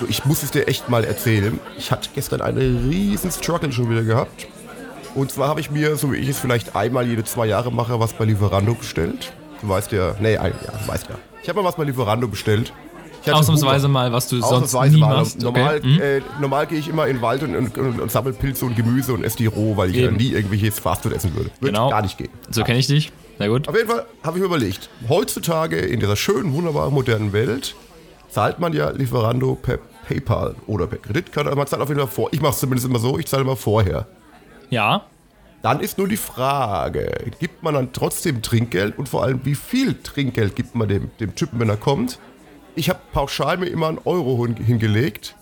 Du, ich muss es dir echt mal erzählen. Ich hatte gestern einen riesen Struggle schon wieder gehabt. Und zwar habe ich mir, so wie ich es vielleicht einmal jede zwei Jahre mache, was bei Lieferando bestellt. Du weißt ja, nee, ein, ja, du weißt ja. Ich habe mal was bei Lieferando bestellt. Ausnahmsweise mal, was du sonst nie mal. machst. Normal, Okay. Mhm. äh, normal gehe ich immer in den Wald und, und, und, und sammle Pilze und Gemüse und esse die roh, weil ich ja Eben. nie irgendwelches Fastfood essen würde. Würde Genau. gar nicht gehen. So kenne ich dich. Sehr gut. Auf jeden Fall habe ich mir überlegt, heutzutage in dieser schönen, wunderbaren, modernen Welt zahlt man ja Lieferando per PayPal oder per Kreditkarte. Aber man zahlt auf jeden Fall vor. Ich mache es zumindest immer so, ich zahle immer vorher. Ja. Dann ist nur die Frage, gibt man dann trotzdem Trinkgeld und vor allem, wie viel Trinkgeld gibt man dem, dem Typen, wenn er kommt? Ich habe pauschal mir immer einen Euro hin- hingelegt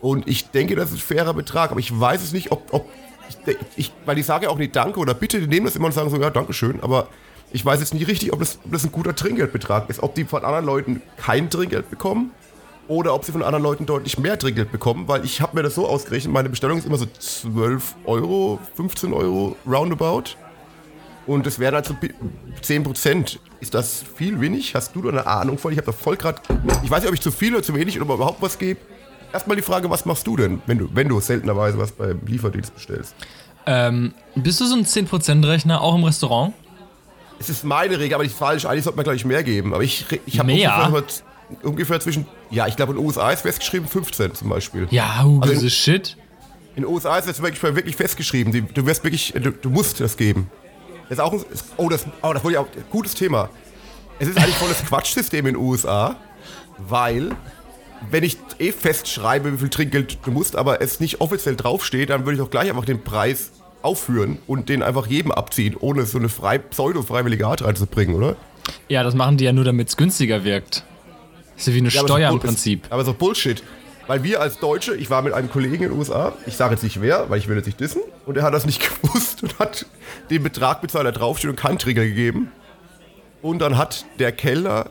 und ich denke, das ist ein fairer Betrag, aber ich weiß es nicht, ob, ob ich, ich, weil ich sage ja auch nicht Danke oder Bitte, die nehmen das immer und sagen so, ja, Dankeschön, aber ich weiß jetzt nicht richtig, ob das, ob das ein guter Trinkgeldbetrag ist, ob die von anderen Leuten kein Trinkgeld bekommen oder ob sie von anderen Leuten deutlich mehr Trinkgeld bekommen, weil ich habe mir das so ausgerechnet, meine Bestellung ist immer so 12 Euro, 15 Euro roundabout. Und das wären also bi- 10 Prozent. Ist das viel, wenig? Hast du da eine Ahnung von? Ich habe da voll gerade. Ich weiß nicht, ob ich zu viel oder zu wenig oder überhaupt was gebe. Erstmal die Frage, was machst du denn, wenn du, wenn du seltenerweise was beim Lieferdienst bestellst? Ähm, bist du so ein 10%-Rechner auch im Restaurant? Es ist meine Regel, aber nicht falsch. Eigentlich sollte man, glaube ich, mehr geben. Aber ich, ich habe ungefähr, ungefähr zwischen. Ja, ich glaube, in den USA ist festgeschrieben 15 zum Beispiel. Ja, who Also in- shit? In den USA ist das wirklich, wirklich festgeschrieben. Du wirst wirklich, du, du musst das geben. Das ist auch ein, oh, das, oh, das wurde ja auch gutes Thema. Es ist eigentlich voll das Quatschsystem in den USA, weil wenn ich eh festschreibe, wie viel Trinkgeld du musst, aber es nicht offiziell draufsteht, dann würde ich auch gleich einfach den Preis aufführen und den einfach jedem abziehen, ohne so eine frei, pseudo-freiwillige Art reinzubringen, oder? Ja, das machen die ja nur, damit es günstiger wirkt. ist ja wie eine Ja, aber Steuer so im Prinzip. Aber so Bullshit. Weil wir als Deutsche, ich war mit einem Kollegen in den USA, ich sage jetzt nicht wer, weil ich will jetzt nicht dissen, und er hat das nicht gewusst und hat den Betrag bezahlt, der draufsteht und keinen Trigger gegeben. Und dann hat der Kellner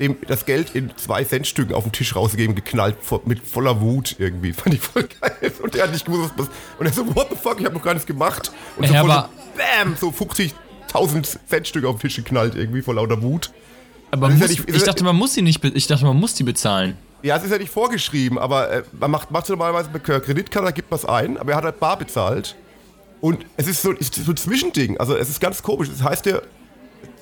dem das Geld in zwei Centstücken auf den Tisch rausgegeben, geknallt, mit voller Wut irgendwie. Fand ich voll geil. Und der hat nicht gewusst, was Und er so, what the fuck, ich habe noch gar nichts gemacht. Und so Ja, voll bam, so 50.000 Centstücke auf den Tisch geknallt irgendwie, vor lauter Wut. Aber ist ja muss, nicht- ich dachte, man muss die nicht, ich dachte, man muss die bezahlen. Ja, es ist ja nicht vorgeschrieben, aber äh, man macht es normalerweise mit Kreditkarte, da gibt es ein, aber er hat halt bar bezahlt. Und es ist so, ist so ein Zwischending, also es ist ganz komisch. Das heißt ja,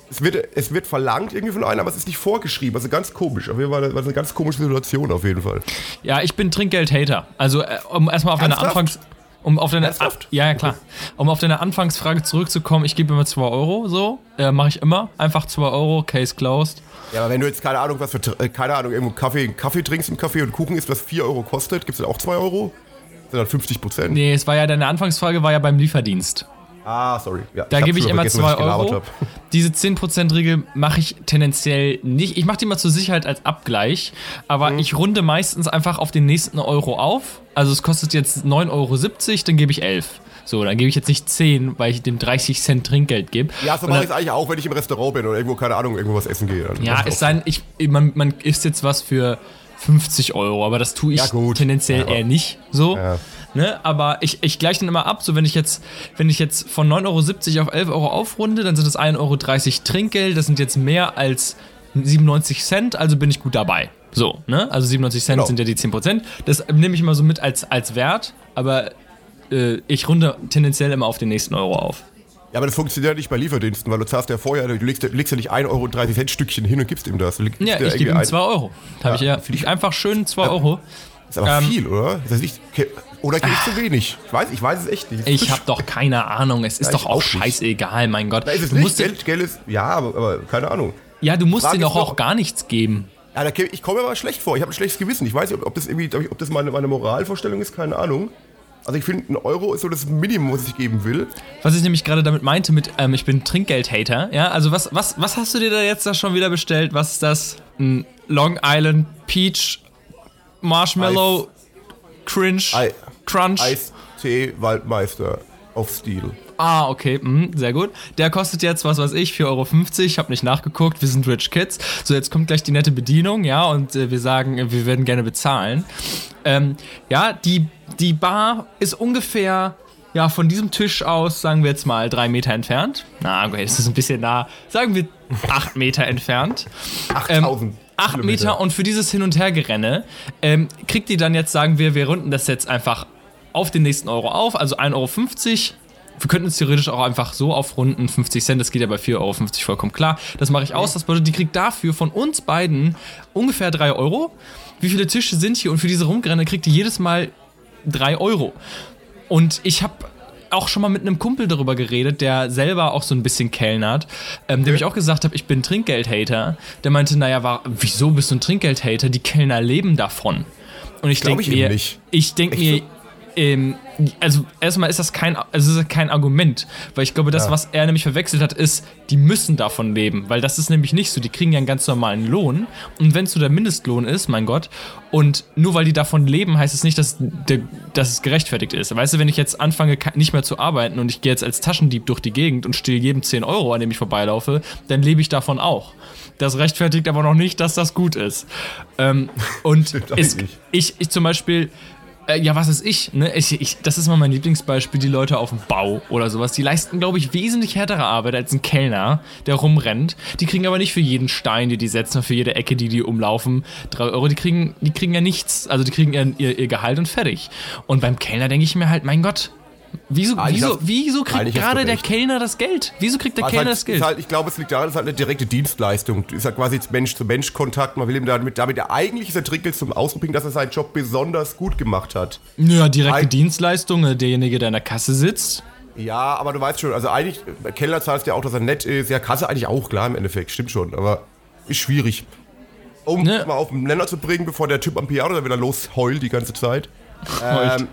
es wird, es wird verlangt irgendwie von einem, aber es ist nicht vorgeschrieben, also ganz komisch. Auf jeden Fall war das eine ganz komische Situation auf jeden Fall. Ja, ich bin Trinkgeld-Hater. Also, äh, um erstmal auf deine? Anfangs. Um auf deine, Ernsthaft? ja, ja, klar. Um auf deine Anfangsfrage zurückzukommen, ich gebe immer 2 Euro, so. Äh, Mache ich immer. Einfach 2 Euro, Case closed. Ja, aber wenn du jetzt keine Ahnung, was für, äh, keine Ahnung, irgendwo Kaffee, Kaffee trinkst im Kaffee und Kuchen isst, was 4 Euro kostet, gibt es dann auch 2 Euro? Das sind dann 50 Prozent. Nee, es war ja deine Anfangsfrage, war ja beim Lieferdienst. Ah, sorry. Ja, Da gebe ich immer vergessen, was 2 ich gelabert Euro. Diese 10%-Regel mache ich tendenziell nicht. Ich mache die mal zur Sicherheit als Abgleich, aber Mhm. ich runde meistens einfach auf den nächsten Euro auf. Also es kostet jetzt 9,70 Euro, dann gebe ich 11. So, dann gebe ich jetzt nicht 10, weil ich dem 30 Cent Trinkgeld gebe. Ja, so mache ich es eigentlich auch, wenn ich im Restaurant bin oder irgendwo, keine Ahnung, irgendwo was essen gehe. Ja, es auch sei denn, ich, man, man isst jetzt was für 50 Euro, aber das tue ich Ja, gut. tendenziell Ja, aber- eher nicht so. Ja. Ne? Aber ich, ich gleiche dann immer ab, so wenn ich jetzt, wenn ich jetzt von 9,70 Euro auf 11 Euro aufrunde, dann sind es 1,30 Euro Trinkgeld, das sind jetzt mehr als 97 Cent, also bin ich gut dabei. So, ne? Also 97 Cent Genau. sind ja die 10%. Das nehme ich immer so mit als, als Wert, aber äh, ich runde tendenziell immer auf den nächsten Euro auf. Ja, aber das funktioniert ja nicht bei Lieferdiensten, weil du zahlst ja vorher, du legst, legst ja nicht 1,30 Euro Stückchen hin und gibst ihm das. Legst Ja, ich gebe ihm ein- 2 Euro. Habe ich ja finde ich- einfach schön 2 Euro. Ist aber ähm, viel, oder? Ist das nicht, oder ich zu wenig? Ich weiß, ich weiß es echt nicht. Ich habe doch keine Ahnung. Es ist Ja, doch auch auch scheißegal, mein Gott. Da ist es du nicht. musst Geld, Geld ist, ja, aber, aber keine Ahnung. ja, du musst dir doch auch gar nichts geben. Ja, da, ich komme mir aber schlecht vor. Ich habe ein schlechtes Gewissen. Ich weiß nicht, ob, ob das irgendwie, ob das meine, meine Moralvorstellung ist, keine Ahnung. Also ich finde, ein Euro ist so das Minimum, was ich geben will. Was ich nämlich gerade damit meinte mit, ähm, ich bin Trinkgeld-Hater. Ja, also was, was, was hast du dir da jetzt da schon wieder bestellt? Was ist das? Ein Long Island Peach Marshmallow Cringe Ei- Crunch. Eistee Waldmeister auf Stil. Ah, okay, mhm, sehr gut. Der kostet jetzt, was weiß ich, 4,50 Euro. Ich habe nicht nachgeguckt, wir sind Rich Kids. So, jetzt kommt gleich die nette Bedienung, ja, und äh, wir sagen, äh, wir werden gerne bezahlen. Ähm, ja, die, die Bar ist ungefähr, ja, von diesem Tisch aus, sagen wir jetzt mal, drei Meter entfernt. Na, okay, das ist ein bisschen nah. Sagen wir acht Meter entfernt. 8000. 8 Kilometer. Meter und für dieses Hin- und Hergerenne ähm, kriegt die dann jetzt, sagen wir, wir runden das jetzt einfach auf den nächsten Euro auf, also 1,50 Euro. Wir könnten es theoretisch auch einfach so aufrunden, 50 Cent, das geht ja bei 4,50 Euro vollkommen klar. Das mache ich aus. Das bedeutet, die kriegt dafür von uns beiden ungefähr 3 Euro. Wie viele Tische sind hier? Und für diese Rumgrenne kriegt die jedes Mal 3 Euro. Und ich habe auch schon mal mit einem Kumpel darüber geredet, der selber auch so ein bisschen kellnert, ähm, dem ich auch gesagt habe, ich bin Trinkgeld-Hater. Der meinte, naja, war, wieso bist du ein Trinkgeld-Hater? Die Kellner leben davon. Und ich denke mir, nicht. ich denke mir, so? Ähm, also erstmal ist das kein, also ist kein Argument, weil ich glaube, das, Ja. was er nämlich verwechselt hat, ist, die müssen davon leben, weil das ist nämlich nicht so. Die kriegen ja einen ganz normalen Lohn und wenn es so der Mindestlohn ist, mein Gott, und nur weil die davon leben, heißt es nicht, dass, der, dass es gerechtfertigt ist. Weißt du, wenn ich jetzt anfange, nicht mehr zu arbeiten und ich gehe jetzt als Taschendieb durch die Gegend und stehle jedem 10 Euro, an dem ich vorbeilaufe, dann lebe ich davon auch. Das rechtfertigt aber noch nicht, dass das gut ist. Ähm, und es, ich, ich zum Beispiel, äh, ja, was ist ich, ne? Ich, ich? Das ist mal mein Lieblingsbeispiel, die Leute auf dem Bau oder sowas. Die leisten, glaube ich, wesentlich härtere Arbeit als ein Kellner, der rumrennt. Die kriegen aber nicht für jeden Stein, den die setzen, für jede Ecke, die die umlaufen, drei Euro. Die kriegen, die kriegen ja nichts. Also die kriegen ihr, ihr, ihr Gehalt und fertig. Und beim Kellner denke ich mir halt, mein Gott, Wieso, Eigentlich wieso, wieso kriegt gerade der. Kellner das Geld? Wieso kriegt der Also Kellner halt, das Geld? Halt, ich glaube, es liegt daran, es ist halt eine direkte Dienstleistung. Es ist ja quasi Mensch-zu-Mensch-Kontakt. Man will ihm damit, damit er eigentlich ist er Trinkgeld zum Ausdruck bringen, dass er seinen Job besonders gut gemacht hat. ja, direkte Eig- Dienstleistung, äh, derjenige, der in der Kasse sitzt. Ja, aber du weißt schon, also eigentlich, Kellner zahlst du ja auch, dass er nett ist. Ja, Kasse eigentlich auch, klar, im Endeffekt, stimmt schon, aber ist schwierig. Um Ne. mal auf den Nenner zu bringen, bevor der Typ am Piano dann wieder losheult die ganze Zeit. Heult. Ähm,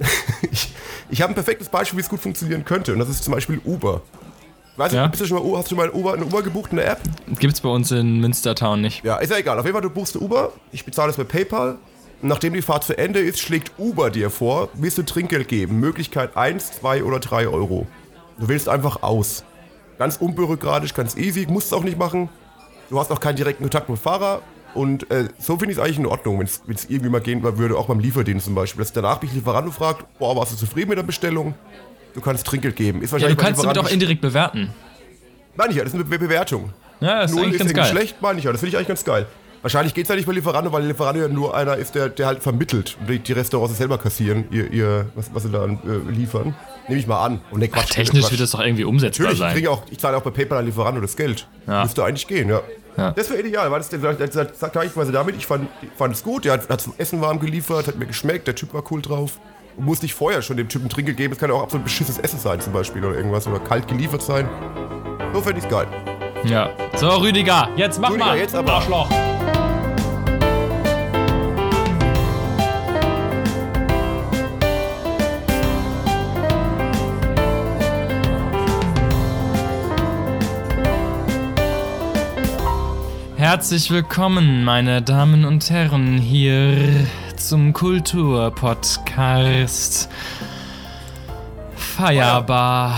ich ich habe ein perfektes Beispiel, wie es gut funktionieren könnte, und das ist zum Beispiel Uber. Weißt Ja. du, bist du schon mal, hast du schon mal Uber, eine Uber gebucht in der App? Gibt's bei uns in Münstertown nicht. Ja, ist ja egal. Auf jeden Fall, du buchst eine Uber, ich bezahle das bei PayPal. Und nachdem die Fahrt zu Ende ist, schlägt Uber dir vor, willst du Trinkgeld geben. Möglichkeit 1, 2 oder 3 Euro. Du wählst einfach aus. Ganz unbürokratisch, ganz easy, musst es auch nicht machen. Du hast auch keinen direkten Kontakt mit dem Fahrer. Und äh, so finde ich es eigentlich in Ordnung, wenn es irgendwie mal gehen würde, auch beim Lieferdienst zum Beispiel. Dass danach mich Lieferando fragt, boah, warst du zufrieden mit der Bestellung? Du kannst Trinkgeld geben. Ist Ja, du wahrscheinlich kannst damit auch Lieferanten- indirekt bewerten. Meine ich ja, das ist eine Be Bewertung. Ja, das ist Null eigentlich ist ganz geil. schlecht, meine ich ja. Das finde ich eigentlich ganz geil. Wahrscheinlich geht es ja nicht bei Lieferando, weil Lieferando ja nur einer ist, der, der halt vermittelt und die, die Restaurants selber kassieren, ihr, ihr, was, was sie da äh, liefern. Nehme ich mal an. Und ne, Ach, Quatsch, technisch Quatsch. wird das doch irgendwie umsetzbar Natürlich, ich, sein. kriege auch, ich zahle auch bei PayPal an Lieferando das Geld. Ja. Müsste eigentlich gehen, ja. Ja. Das wäre ideal, weil das, das, das, das gleichweise damit, ich fand, fand es gut, der hat, hat zum Essen warm geliefert, hat mir geschmeckt, der Typ war cool drauf. Und muss nicht vorher schon dem Typen Trinkgeld geben, es kann auch absolut beschissenes Essen sein zum Beispiel oder irgendwas oder kalt geliefert sein. So fände ich geil. Ja. So, Rüdiger, jetzt mach Rüdiger, mal. jetzt aber. Arschloch. Herzlich willkommen, meine Damen und Herren, hier zum Kulturpodcast Feierbar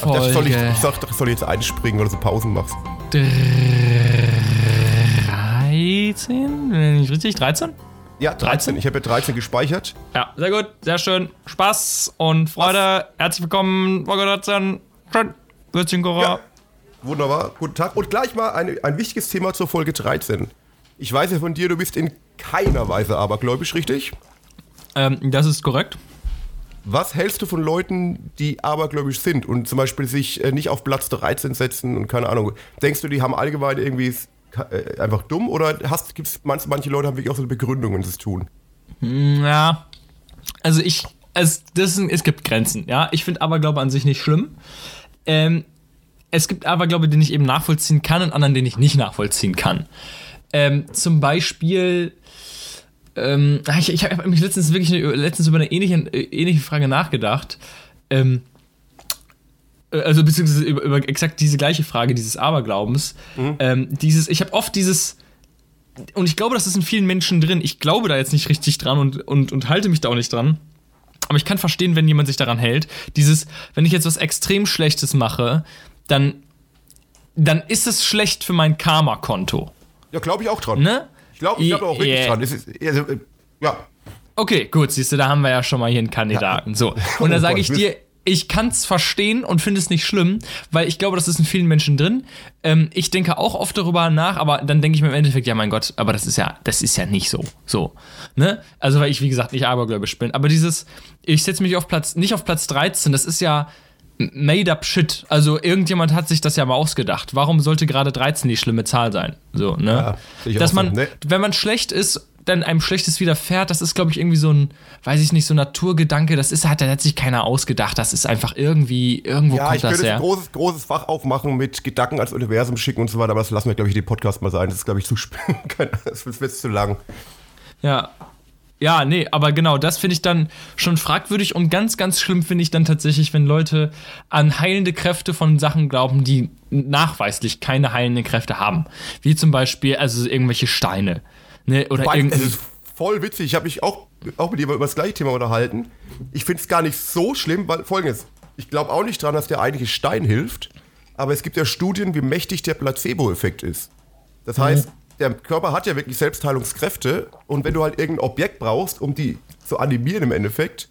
soll ich, Folge ich sag doch, ich soll jetzt einspringen oder so Pausen machst. 13? Wenn ich richtig? 13? Ja, 13. Ich habe ja 13 gespeichert. Ja, sehr gut, sehr schön. Spaß und Freude. Herzlich willkommen, Folge 13. Schön. Würstchen Ja. Wunderbar. Guten Tag. Und gleich mal ein, ein wichtiges Thema zur Folge 13. Ich weiß ja von dir, du bist in keiner Weise abergläubisch, richtig? Ähm, das ist korrekt. Was hältst du von Leuten, die abergläubisch sind und zum Beispiel sich äh, nicht auf Platz 13 setzen und keine Ahnung? Denkst du, die haben allgemein irgendwie äh, einfach dumm oder hast, gibt's manche, manche Leute haben wirklich auch so eine Begründung, wenn sie es tun? Ja. Also ich. Es, das es gibt Grenzen, ja. Ich finde Aberglaube an sich nicht schlimm. Ähm, es gibt Aberglaube, den ich eben nachvollziehen kann und anderen, den ich nicht nachvollziehen kann. Ähm, zum Beispiel. Ähm, ich ich habe mich letztens wirklich letztens über eine ähnliche, äh, ähnliche Frage nachgedacht. Ähm, äh, also beziehungsweise über, über exakt diese gleiche Frage dieses Aberglaubens. Ähm, dieses, ich habe oft dieses, und ich glaube, das ist in vielen Menschen drin. Ich glaube da jetzt nicht richtig dran und, und, und halte mich da auch nicht dran. Aber ich kann verstehen, wenn jemand sich daran hält. Dieses, wenn ich jetzt was extrem Schlechtes mache, dann, dann ist es schlecht für mein Karma-Konto. Ja, glaube ich auch dran. Ne? Ich glaube ich glaub auch wirklich Yeah. dran. Ist, also, äh, ja. Okay, gut, siehst du, da haben wir ja schon mal hier einen Kandidaten. So. Und da Oh sage ich dir, ich kann es verstehen und finde es nicht schlimm, weil ich glaube, das ist in vielen Menschen drin. Ähm, ich denke auch oft darüber nach, aber dann denke ich mir im Endeffekt, ja mein Gott, aber das ist ja, das ist ja nicht so. So. Ne? Also, weil ich, wie gesagt, nicht abergläubisch bin. Aber dieses, ich setze mich auf Platz, nicht auf Platz 13, das ist ja made up shit. Also irgendjemand hat sich das ja mal ausgedacht. Warum sollte gerade 13 die schlimme Zahl sein? So, ne? Ja, Dass man, so. nee. wenn man schlecht ist dann einem Schlechtes widerfährt, das ist, glaube ich, irgendwie so ein, weiß ich nicht, so ein Naturgedanke. Das ist halt, da hat sich keiner ausgedacht. Das ist einfach irgendwie, irgendwo ja, kommt das her. Ja, ich könnte ein großes, großes Fach aufmachen mit Gedanken als Universum schicken und so weiter, aber das lassen wir, glaube ich, den Podcast mal sein. Das ist, glaube ich, zu das wird zu lang. Ja, ja, nee, aber genau, das finde ich dann schon fragwürdig und ganz, ganz schlimm finde ich dann tatsächlich, wenn Leute an heilende Kräfte von Sachen glauben, die nachweislich keine heilenden Kräfte haben. Wie zum Beispiel, also irgendwelche Steine. Ne, oder Wobei, es ist voll witzig. Ich habe mich auch, auch mit dir über das gleiche Thema unterhalten. Ich finde es gar nicht so schlimm, weil folgendes: Ich glaube auch nicht dran, dass der eigentliche Stein hilft. Aber es gibt ja Studien, wie mächtig der Placebo-Effekt ist. Das heißt, mhm. Der Körper hat ja wirklich Selbstheilungskräfte. Und wenn du halt irgendein Objekt brauchst, um die zu animieren im Endeffekt,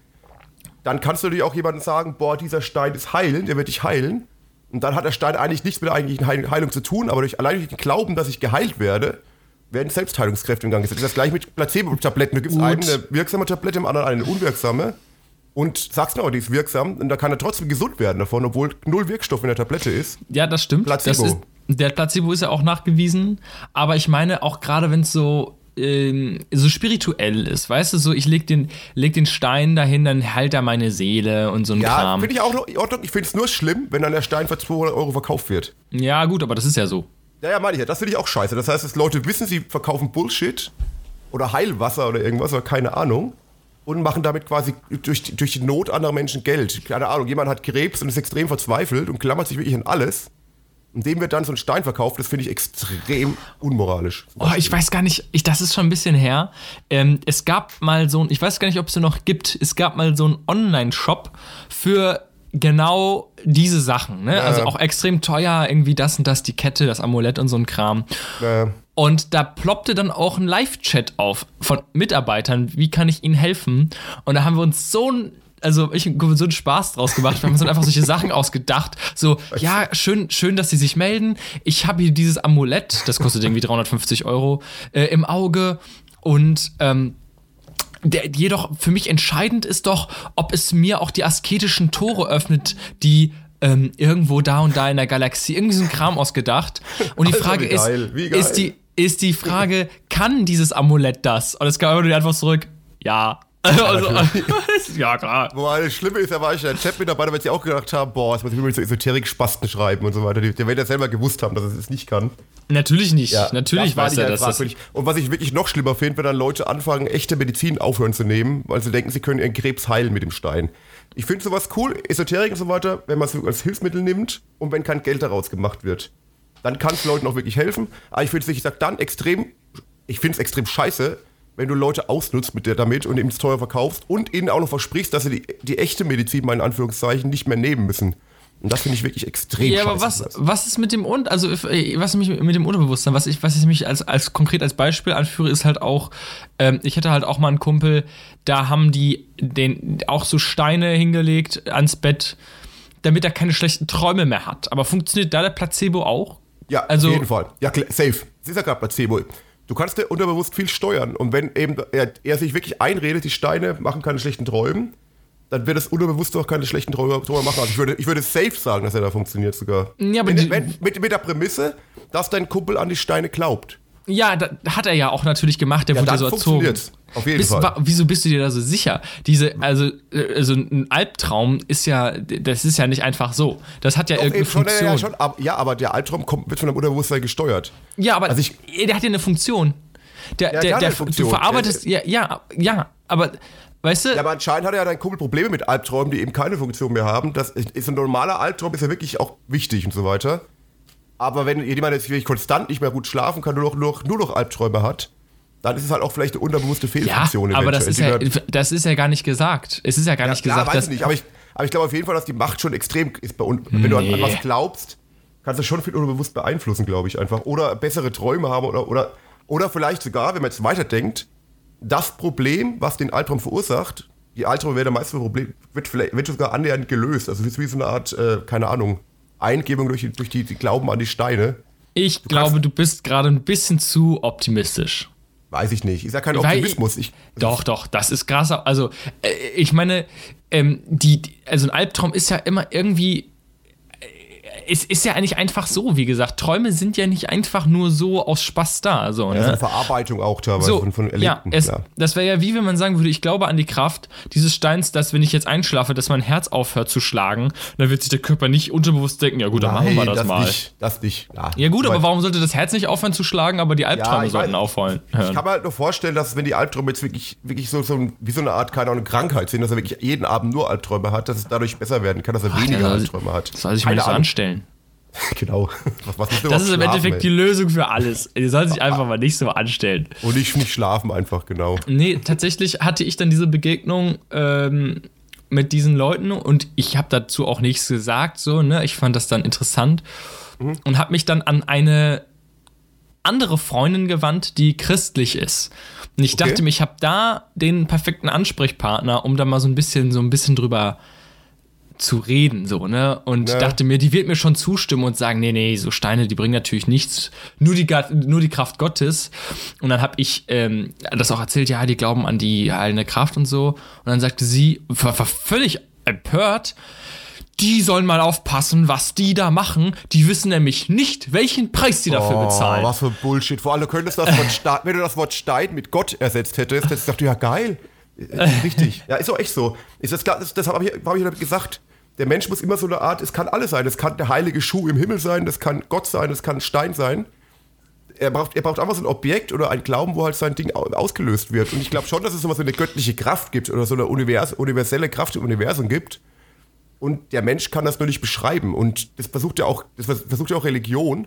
dann kannst du dir auch jemandem sagen: Boah, dieser Stein ist heilend, der wird dich heilen. Und dann hat der Stein eigentlich nichts mit der eigentlichen Heilung zu tun, aber durch, allein durch den Glauben, dass ich geheilt werde, werden Selbstheilungskräfte im Gang gesetzt. Das ist gleich mit Placebo-Tabletten. Du gibst einem eine wirksame Tablette, dem anderen eine unwirksame und sagst noch, die ist wirksam und da kann er trotzdem gesund werden davon, obwohl null Wirkstoff in der Tablette ist. Ja, das stimmt. Placebo. Das ist, der Placebo ist ja auch nachgewiesen, aber ich meine auch gerade, wenn es so ähm, so spirituell ist, weißt du, so ich leg den, leg den Stein dahin, dann heilt er meine Seele und so ein ja, Kram. Ja, finde ich auch noch in Ordnung. Ich finde es nur schlimm, wenn dann der Stein für 200 Euro verkauft wird. Ja, gut, aber das ist ja so. Ja, ja, meine ich ja. Das finde ich auch scheiße. Das heißt, dass Leute wissen, sie verkaufen Bullshit oder Heilwasser oder irgendwas oder keine Ahnung und machen damit quasi durch, durch die Not anderer Menschen Geld. Keine Ahnung, jemand hat Krebs und ist extrem verzweifelt und klammert sich wirklich an alles. Und dem wird dann so ein Stein verkauft, das finde ich extrem unmoralisch. Oh, ich weiß gar nicht, ich, das ist schon ein bisschen her. Ähm, es gab mal so ein, ich weiß gar nicht, ob es noch gibt, es gab mal so einen Online-Shop für genau diese Sachen, ne? Ja. Also auch extrem teuer, irgendwie das und das, die Kette, das Amulett und so ein Kram. Ja. Und da ploppte dann auch ein Live-Chat auf von Mitarbeitern, wie kann ich ihnen helfen? Und da haben wir uns so ein also ich so einen Spaß draus gemacht. Wir haben uns dann einfach solche Sachen ausgedacht. So, ja, schön, schön, dass sie sich melden. Ich habe hier dieses Amulett, das kostet irgendwie 350 Euro, äh, im Auge. Und ähm, der, jedoch für mich entscheidend ist doch, ob es mir auch die asketischen Tore öffnet, die ähm, irgendwo da und da in der Galaxie, irgendwie so ein Kram ausgedacht. Und die Frage ist, ist die, ist die Frage, kann dieses Amulett das? Und es kam immer nur die Antwort zurück, ja. Also, ja, klar. Wobei das Schlimme ist, da war ich in der Chat mit dabei, weil sie auch gedacht haben, boah, jetzt muss ich übrigens so Esoterik-Spasten schreiben und so weiter. Der wird ja selber gewusst haben, dass es es nicht kann. Natürlich nicht. Ja, Natürlich weiß er das. das und was ich wirklich noch schlimmer finde, wenn dann Leute anfangen, echte Medizin aufhören zu nehmen, weil sie denken, sie können ihren Krebs heilen mit dem Stein. Ich finde sowas cool, Esoterik und so weiter, wenn man es als Hilfsmittel nimmt und wenn kein Geld daraus gemacht wird. Dann kann es Leuten auch wirklich helfen. Aber ich finde es, ich sag dann extrem, ich finde es extrem scheiße, wenn du Leute ausnutzt mit der damit und ihnen es teuer verkaufst und ihnen auch noch versprichst, dass sie die, die echte Medizin, mal in Anführungszeichen, nicht mehr nehmen müssen. Und das finde ich wirklich extrem Ja, aber was, was ist mit dem und also äh, was mich mit dem Unterbewusstsein, was ich was ich mich als als konkret als Beispiel anführe, ist halt auch ähm, ich hätte halt auch mal einen Kumpel, da haben die den auch so Steine hingelegt ans Bett, damit er keine schlechten Träume mehr hat. Aber funktioniert da der Placebo auch? Ja, also, auf jeden Fall. Ja, safe. Das ist ja gerade Placebo. Du kannst dir unterbewusst viel steuern. Und wenn eben er, er, sich wirklich einredet, die Steine machen keine schlechten Träume, dann wird das unterbewusst auch keine schlechten Träume, machen. Also ich würde, ich würde safe sagen, dass er da funktioniert sogar. Ja, aber wenn, wenn, mit, mit der Prämisse, dass dein Kumpel an die Steine glaubt. Ja, hat er ja auch natürlich gemacht, der ja, wurde so erzogen. Auf jeden bist, Fall. Wieso bist du dir da so sicher? Diese, also, also ein Albtraum ist ja, das ist ja nicht einfach so. Das hat ja Doch, irgendeine schon, Funktion. Ja, schon, aber, ja, aber der Albtraum kommt, wird von deinem Unterbewusstsein gesteuert. Ja, aber also ich, der hat ja eine Funktion. Der, ja, der, der, Funktion. Du verarbeitest, ja, ja, ja, aber Weißt du? Ja, aber anscheinend hat er ja dein Kumpel Probleme mit Albträumen, die eben keine Funktion mehr haben. Das ist ein normaler Albtraum, ist ja wirklich auch wichtig und so weiter. Aber wenn jemand jetzt wirklich konstant nicht mehr gut schlafen kann, nur noch, nur, nur noch Albträume hat, dann ist es halt auch vielleicht eine unterbewusste Fehlfunktion. Ja, aber das ist ja, das ist ja gar nicht gesagt. Es ist ja gar ja, nicht klar, gesagt. Weiß ich nicht, aber ich, aber ich glaube auf jeden Fall, dass die Macht schon extrem ist bei uns. Wenn nee. du an, an, was glaubst, kannst du schon viel unterbewusst beeinflussen, glaube ich einfach. Oder bessere Träume haben oder, oder, oder vielleicht sogar, wenn man jetzt weiterdenkt, das Problem, was den Albtraum verursacht, die Albträume werden meistens Problem, wird vielleicht, wird sogar annähernd gelöst. Also es ist wie so eine Art, äh, keine Ahnung, Eingebung durch, die, durch die, die Glauben an die Steine. Ich du glaube, du bist gerade ein bisschen zu optimistisch. Weiß ich nicht. Ist ja kein Optimismus. Ich, doch, doch, das ist krass. Also, äh, ich meine, ähm, die, also ein Albtraum ist ja immer irgendwie es ist ja eigentlich einfach so, wie gesagt, Träume sind ja nicht einfach nur so aus Spaß da. So, ne? ja, eine Verarbeitung auch teilweise so, von, von Erlebten. Ja, es, das wäre ja wie wenn man sagen würde, ich glaube an die Kraft dieses Steins, dass wenn ich jetzt einschlafe, dass mein Herz aufhört zu schlagen, dann wird sich der Körper nicht unterbewusst denken, ja gut, dann Nein, machen wir das, das mal. Nicht, das nicht. Ja, ja gut, aber warum sollte das Herz nicht aufhören zu schlagen, aber die Albträume ja, sollten aufhören? Ich kann mir halt nur vorstellen, dass wenn die Albträume jetzt wirklich, wirklich so, so wie so eine Art, keine Ahnung, Krankheit sind, dass er wirklich jeden Abend nur Albträume hat, dass es dadurch besser werden kann, dass er Ach, weniger Albträume hat. Soll sich mal nicht so anstellen. Genau. Was, was das ist im Endeffekt ey. die Lösung für alles. Ihr sollt sich einfach mal nicht so anstellen. Und nicht, nicht schlafen einfach, genau. Nee, tatsächlich hatte ich dann diese Begegnung ähm, mit diesen Leuten und ich habe dazu auch nichts gesagt, so, ne? Ich fand das dann interessant mhm. und habe mich dann an eine andere Freundin gewandt, die christlich ist. Und ich okay. dachte mir, ich habe da den perfekten Ansprechpartner, um da mal so ein bisschen, so ein bisschen drüber zu zu reden, so, ne? Und ja. dachte mir, die wird mir schon zustimmen und sagen, nee, nee, so Steine, die bringen natürlich nichts, nur die, nur die Kraft Gottes. Und dann habe ich ähm, das auch erzählt, ja, die glauben an die heilende Kraft und so. Und dann sagte sie, war, war völlig empört, die sollen mal aufpassen, was die da machen. Die wissen nämlich nicht, welchen Preis die dafür oh, bezahlen. Was für Bullshit. Vor allem, du könntest das Wort Stein, wenn du das Wort Stein mit Gott ersetzt hättest, hättest du gedacht, ja geil. Richtig. Ja, ist auch echt so. Ist das, das, das habe ich, hab ich gesagt der Mensch muss immer so eine Art, es kann alles sein. Es kann der heilige Schuh im Himmel sein, das kann Gott sein, das kann Stein sein. Er braucht, er braucht einfach so ein Objekt oder ein Glauben, wo halt sein Ding ausgelöst wird. Und ich glaube schon, dass es wie eine göttliche Kraft gibt oder so eine univers universelle Kraft im Universum gibt. Und der Mensch kann das nur nicht beschreiben. Und das versucht ja auch, das versucht ja auch Religion.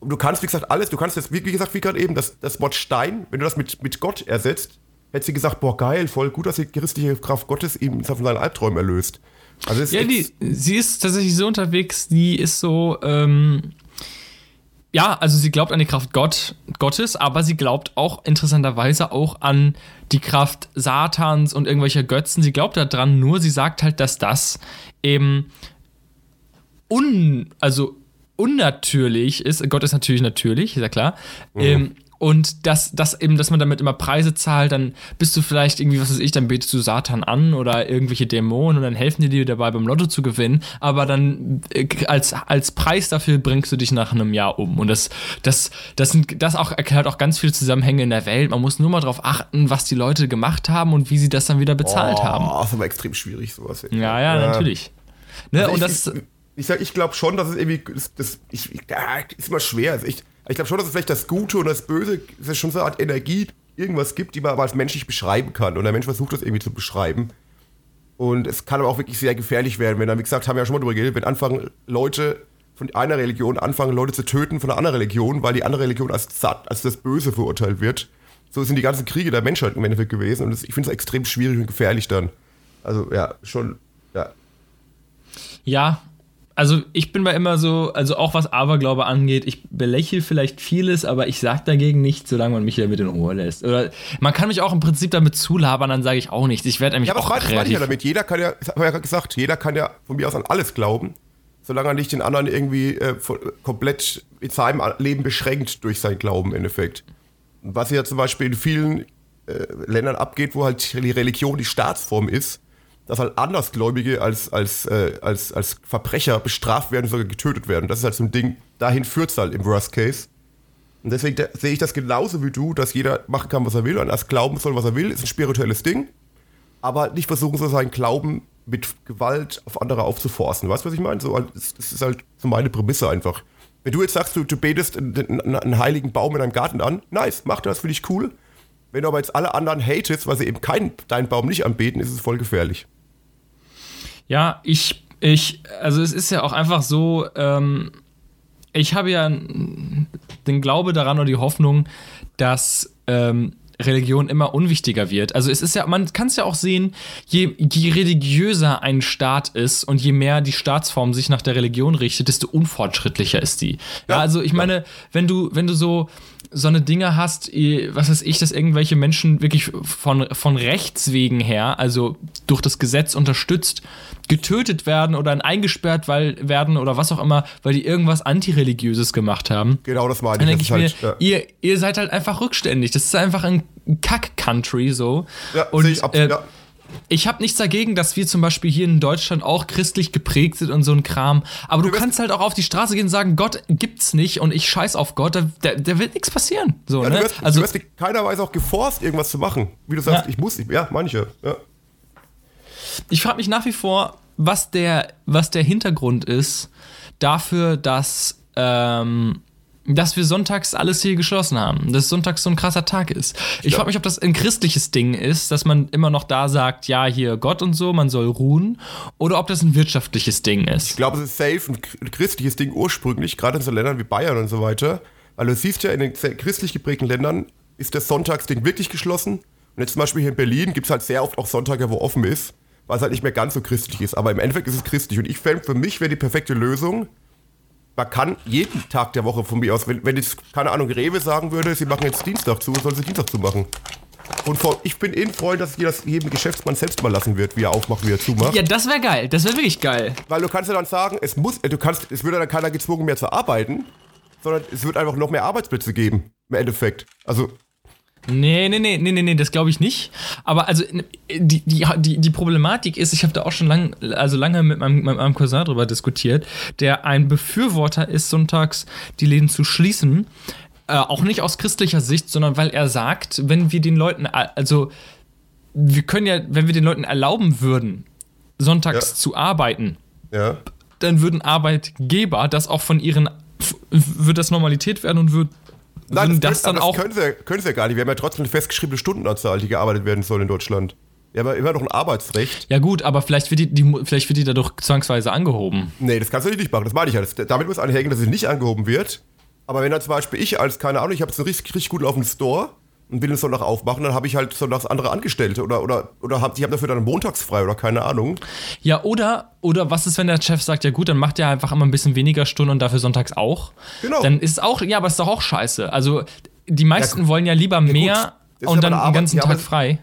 Und du kannst, wie gesagt, alles, du kannst jetzt, wie, gesagt, wie gerade eben, das, das Wort Stein, wenn du das mit, mit Gott ersetzt, hätte sie gesagt, boah, geil, voll gut, dass die christliche Kraft Gottes ihm von seinen Albträumen erlöst. Also ja, die, sie ist tatsächlich so unterwegs, die ist so, ähm, ja, also sie glaubt an die Kraft Gott, Gottes, aber sie glaubt auch interessanterweise auch an die Kraft Satans und irgendwelcher Götzen. Sie glaubt daran, nur sie sagt halt, dass das eben un, also unnatürlich ist. Gott ist natürlich natürlich, ist ja klar. Mhm. Ähm, und dass, dass eben, dass man damit immer Preise zahlt, dann bist du vielleicht irgendwie, was weiß ich, dann betest du Satan an oder irgendwelche Dämonen und dann helfen die dir dabei, beim Lotto zu gewinnen, aber dann äh, als, als Preis dafür bringst du dich nach einem Jahr um. Und das, das, das sind, das auch erklärt auch ganz viele Zusammenhänge in der Welt. Man muss nur mal darauf achten, was die Leute gemacht haben und wie sie das dann wieder bezahlt oh, haben. Das ist aber extrem schwierig, sowas. Ja, ja, ja, natürlich. Ne? Also und ich, das. Ich, ich, sag, ich glaube schon, dass es irgendwie, das, das ich, ja, ist immer schwer. Also ich, ich glaube schon, dass es vielleicht das Gute und das Böse, dass es schon so eine Art Energie, irgendwas gibt, die man aber als menschlich beschreiben kann. Und der Mensch versucht das irgendwie zu beschreiben. Und es kann aber auch wirklich sehr gefährlich werden, wenn dann, wie gesagt, haben wir ja schon mal drüber geredet, wenn anfangen Leute von einer Religion anfangen, Leute zu töten von einer anderen Religion, weil die andere Religion als, als das Böse verurteilt wird. So sind die ganzen Kriege der Menschheit im Endeffekt gewesen. Und das, ich finde es extrem schwierig und gefährlich dann. Also ja, schon, ja. Ja, also ich bin mal immer so, also auch was Aberglaube angeht, ich belächle vielleicht vieles, aber ich sag dagegen nichts, solange man mich damit in Ruhe lässt. Oder man kann mich auch im Prinzip damit zulabern, dann sage ich auch nichts. Ich werde nämlich ja, auch kreativ. Ja, ja damit. Jeder kann ja, haben wir ja gesagt, jeder kann ja von mir aus an alles glauben, solange er nicht den anderen irgendwie äh, komplett in seinem Leben beschränkt durch sein Glauben im Endeffekt. Was ja zum Beispiel in vielen äh, Ländern abgeht, wo halt die Religion die Staatsform ist, dass halt Andersgläubige als, als, äh, als, als Verbrecher bestraft werden, sogar getötet werden. Das ist halt so ein Ding, dahin führt es halt im Worst Case. Und deswegen sehe ich das genauso wie du, dass jeder machen kann, was er will und erst glauben soll, was er will, ist ein spirituelles Ding. Aber halt nicht versuchen soll, seinen Glauben mit Gewalt auf andere aufzuforsten. Weißt du, was ich meine? So, das ist halt so meine Prämisse einfach. Wenn du jetzt sagst, du, du betest einen, einen heiligen Baum in deinem Garten an, nice, mach das, finde ich cool. Wenn du aber jetzt alle anderen hatest, weil sie eben keinen, deinen Baum nicht anbeten, ist es voll gefährlich. Ja, ich, ich, also es ist ja auch einfach so, ähm, ich habe ja den Glaube daran oder die Hoffnung, dass ähm, Religion immer unwichtiger wird. Also es ist ja, man kann es ja auch sehen, je, je religiöser ein Staat ist und je mehr die Staatsform sich nach der Religion richtet, desto unfortschrittlicher ist die. Ja, ja also ich meine, wenn du, wenn du so so eine Dinge hast, was weiß ich, dass irgendwelche Menschen wirklich von, von Rechts wegen her, also durch das Gesetz unterstützt, getötet werden oder eingesperrt weil, werden oder was auch immer, weil die irgendwas Antireligiöses gemacht haben. Genau, das meine ich. Dann denke ich mir, halt, ja. ihr, ihr seid halt einfach rückständig. Das ist einfach ein Kack-Country so. Ja, und ich absolut, äh, ja ich habe nichts dagegen, dass wir zum Beispiel hier in Deutschland auch christlich geprägt sind und so ein Kram. Aber du, du kannst halt auch auf die Straße gehen und sagen, Gott gibt's nicht und ich scheiß auf Gott, da, da, da wird nichts passieren. So, ja, ne? du wirst, also, du wirst keiner Weise auch geforst, irgendwas zu machen. Wie du sagst, ja. ich muss, ja, manche. Ja. Ich frage mich nach wie vor, was der, was der Hintergrund ist dafür, dass ähm, dass wir sonntags alles hier geschlossen haben, dass sonntags so ein krasser Tag ist. Ich ja. frage mich, ob das ein christliches Ding ist, dass man immer noch da sagt, ja, hier Gott und so, man soll ruhen, oder ob das ein wirtschaftliches Ding ist. Ich glaube, es ist safe ein christliches Ding ursprünglich, gerade in so Ländern wie Bayern und so weiter. Weil du siehst ja, in den christlich geprägten Ländern ist das Sonntagsding wirklich geschlossen. Und jetzt zum Beispiel hier in Berlin gibt es halt sehr oft auch Sonntage, wo offen ist, weil es halt nicht mehr ganz so christlich ist. Aber im Endeffekt ist es christlich. Und ich fände, für mich wäre die perfekte Lösung, man kann jeden Tag der Woche von mir aus, wenn, wenn jetzt, keine Ahnung, Rewe sagen würde, sie machen jetzt Dienstag zu, sollen sie Dienstag zu machen. Und vor, ich bin in Freund, dass das jedem Geschäftsmann selbst mal lassen wird, wie er aufmacht, wie er zumacht. Ja, das wäre geil. Das wäre wirklich geil. Weil du kannst ja dann sagen, es muss, du kannst, es wird dann keiner gezwungen mehr zu arbeiten, sondern es wird einfach noch mehr Arbeitsplätze geben, im Endeffekt. Also, Nee, nee, nee, nee, nee, nee das glaube ich nicht. Aber also die, die, die, die Problematik ist, ich habe da auch schon lang, also lange mit meinem, mit meinem Cousin darüber diskutiert, der ein Befürworter ist, sonntags die Läden zu schließen. Äh, auch nicht aus christlicher Sicht, sondern weil er sagt, wenn wir den Leuten, also wir können ja, wenn wir den Leuten erlauben würden, sonntags ja. zu arbeiten, ja. dann würden Arbeitgeber das auch von ihren, würde das Normalität werden und würden Nein, das, das dann das auch. Können sie, können sie ja gar nicht. Wir haben ja trotzdem eine festgeschriebene Stundenanzahl, die gearbeitet werden soll in Deutschland. Wir haben ja immer noch ein Arbeitsrecht. Ja, gut, aber vielleicht wird die, die, vielleicht wird die dadurch zwangsweise angehoben. Nee, das kannst du nicht machen. Das meine ich ja. Das, damit muss anhängen, dass sie nicht angehoben wird. Aber wenn dann zum Beispiel ich als, keine Ahnung, ich habe jetzt einen richtig, richtig gut laufenden Store und will den Sonntag aufmachen, dann habe ich halt sonntags andere Angestellte oder, oder, oder hab, die haben dafür dann montags frei oder keine Ahnung. Ja, oder, oder was ist, wenn der Chef sagt, ja gut, dann macht er einfach immer ein bisschen weniger Stunden und dafür sonntags auch. Genau. Dann ist es auch, ja, aber ist doch auch scheiße. Also die meisten ja, wollen ja lieber mehr ja, und dann den ganzen Tag frei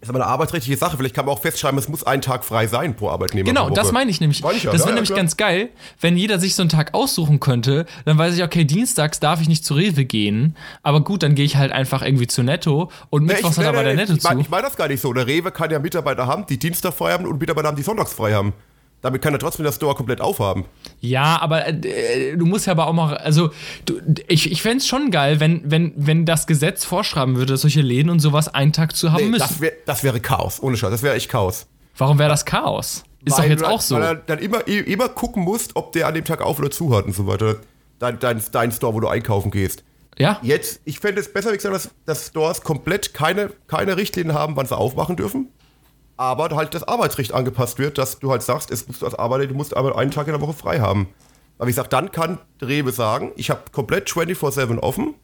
ist aber eine arbeitsrechtliche Sache. Vielleicht kann man auch festschreiben, es muss ein Tag frei sein pro Arbeitnehmer. Genau, das meine ich nämlich. Ich ja, das wäre ja, nämlich klar. ganz geil, wenn jeder sich so einen Tag aussuchen könnte. Dann weiß ich, okay, dienstags darf ich nicht zu Rewe gehen. Aber gut, dann gehe ich halt einfach irgendwie zu Netto und nee, mittwochs hat aber der Netto ich mein, zu. Ich meine das gar nicht so. Der Rewe kann ja Mitarbeiter haben, die Dienstag frei haben und Mitarbeiter haben, die sonntags frei haben. Damit kann er trotzdem das Store komplett aufhaben. Ja, aber äh, du musst ja aber auch mal, also du, ich, ich fände es schon geil, wenn, wenn, wenn das Gesetz vorschreiben würde, dass solche Läden und sowas einen Tag zu haben nee, müssen. Das, wär, das wäre Chaos, ohne Scheiß, das wäre echt Chaos. Warum wäre das Chaos? Ist weil doch jetzt auch so. Weil er dann immer, immer gucken musst, ob der an dem Tag auf oder zu hat und so weiter. Dein, dein, dein Store, wo du einkaufen gehst. Ja. Jetzt, ich fände es besser, wie gesagt, dass, dass Stores komplett keine, keine Richtlinien haben, wann sie aufmachen dürfen aber halt das Arbeitsrecht angepasst wird, dass du halt sagst, es musst du als Arbeiter, du musst aber einen Tag in der Woche frei haben. Aber ich sag, dann kann Rewe sagen, ich habe komplett 24-7 offen,